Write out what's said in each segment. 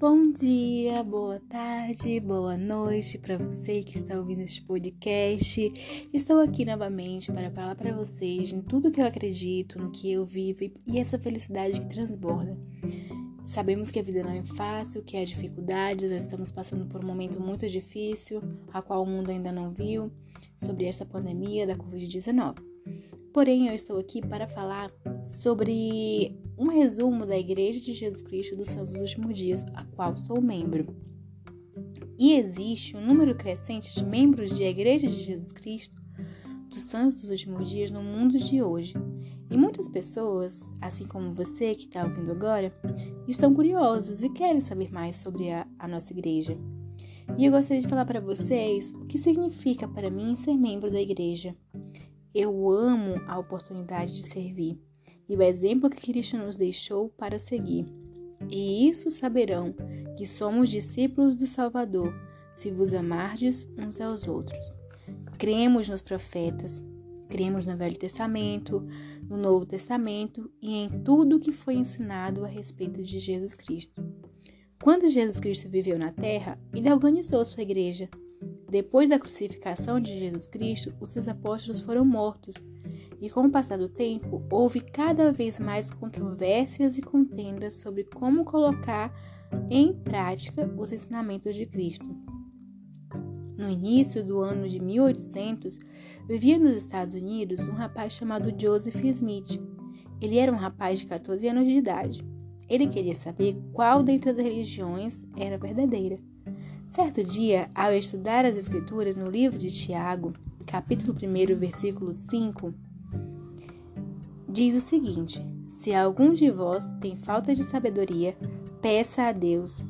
Bom dia, boa tarde, boa noite para você que está ouvindo este podcast. Estou aqui novamente para falar para vocês em tudo que eu acredito, no que eu vivo e essa felicidade que transborda. Sabemos que a vida não é fácil, que há dificuldades, nós estamos passando por um momento muito difícil, a qual o mundo ainda não viu, sobre esta pandemia da Covid-19. Porém, eu estou aqui para falar sobre um resumo da Igreja de Jesus Cristo dos Santos dos Últimos Dias, a qual sou membro. E existe um número crescente de membros de Igreja de Jesus Cristo dos Santos dos Últimos Dias no mundo de hoje. E muitas pessoas, assim como você que está ouvindo agora, estão curiosos e querem saber mais sobre a, a nossa igreja. E eu gostaria de falar para vocês o que significa para mim ser membro da igreja. Eu amo a oportunidade de servir e o exemplo que Cristo nos deixou para seguir. E isso saberão que somos discípulos do Salvador, se vos amardes uns aos outros. Cremos nos profetas, cremos no Velho Testamento, no Novo Testamento e em tudo que foi ensinado a respeito de Jesus Cristo. Quando Jesus Cristo viveu na terra, ele organizou sua igreja depois da crucificação de Jesus Cristo, os seus apóstolos foram mortos, e com o passar do tempo, houve cada vez mais controvérsias e contendas sobre como colocar em prática os ensinamentos de Cristo. No início do ano de 1800, vivia nos Estados Unidos um rapaz chamado Joseph Smith. Ele era um rapaz de 14 anos de idade. Ele queria saber qual dentre as religiões era verdadeira. Certo dia, ao estudar as Escrituras no livro de Tiago, capítulo 1, versículo 5, diz o seguinte: Se algum de vós tem falta de sabedoria, peça a Deus.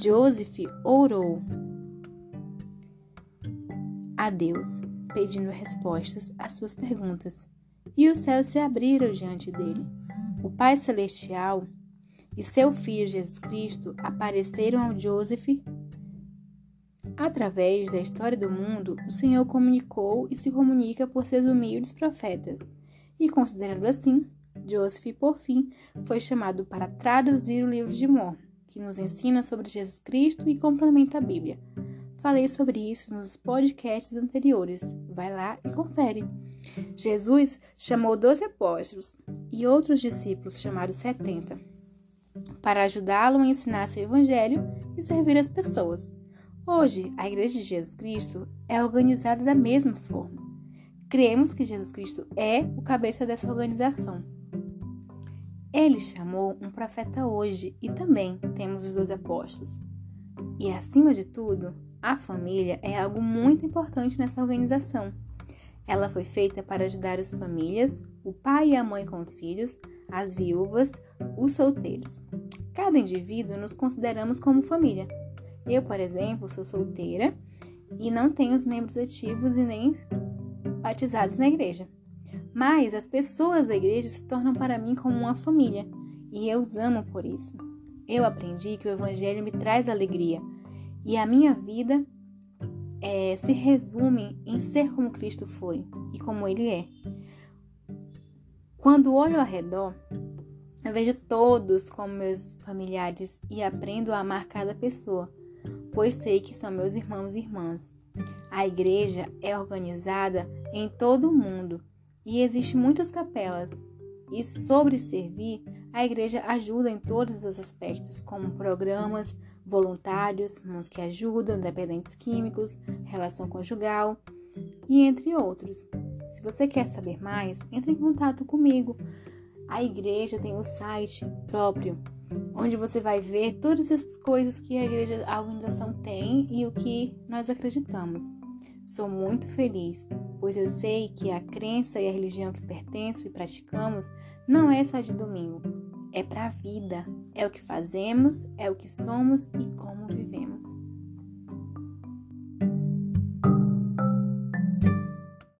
Joseph orou a Deus, pedindo respostas às suas perguntas, e os céus se abriram diante dele. O Pai Celestial e seu Filho Jesus Cristo apareceram ao Joseph Através da história do mundo, o Senhor comunicou e se comunica por seus humildes profetas. E considerando assim, Joseph, por fim, foi chamado para traduzir o livro de Mormon, que nos ensina sobre Jesus Cristo e complementa a Bíblia. Falei sobre isso nos podcasts anteriores. Vai lá e confere. Jesus chamou doze apóstolos e outros discípulos, chamados setenta, para ajudá-lo a ensinar seu evangelho e servir as pessoas. Hoje, a Igreja de Jesus Cristo é organizada da mesma forma. Cremos que Jesus Cristo é o cabeça dessa organização. Ele chamou um profeta hoje e também temos os dois apóstolos. E acima de tudo, a família é algo muito importante nessa organização. Ela foi feita para ajudar as famílias, o pai e a mãe com os filhos, as viúvas, os solteiros. Cada indivíduo nos consideramos como família. Eu, por exemplo, sou solteira e não tenho os membros ativos e nem batizados na igreja. Mas as pessoas da igreja se tornam para mim como uma família e eu os amo por isso. Eu aprendi que o Evangelho me traz alegria e a minha vida é, se resume em ser como Cristo foi e como Ele é. Quando olho ao redor, eu vejo todos como meus familiares e aprendo a amar cada pessoa pois sei que são meus irmãos e irmãs. A igreja é organizada em todo o mundo e existem muitas capelas. E sobre servir, a igreja ajuda em todos os aspectos, como programas, voluntários, mãos que ajudam, dependentes químicos, relação conjugal e entre outros. Se você quer saber mais, entre em contato comigo. A igreja tem o um site próprio onde você vai ver todas as coisas que a igreja, a organização tem e o que nós acreditamos. Sou muito feliz, pois eu sei que a crença e a religião que pertenço e praticamos não é só de domingo, é para a vida, é o que fazemos, é o que somos e como vivemos.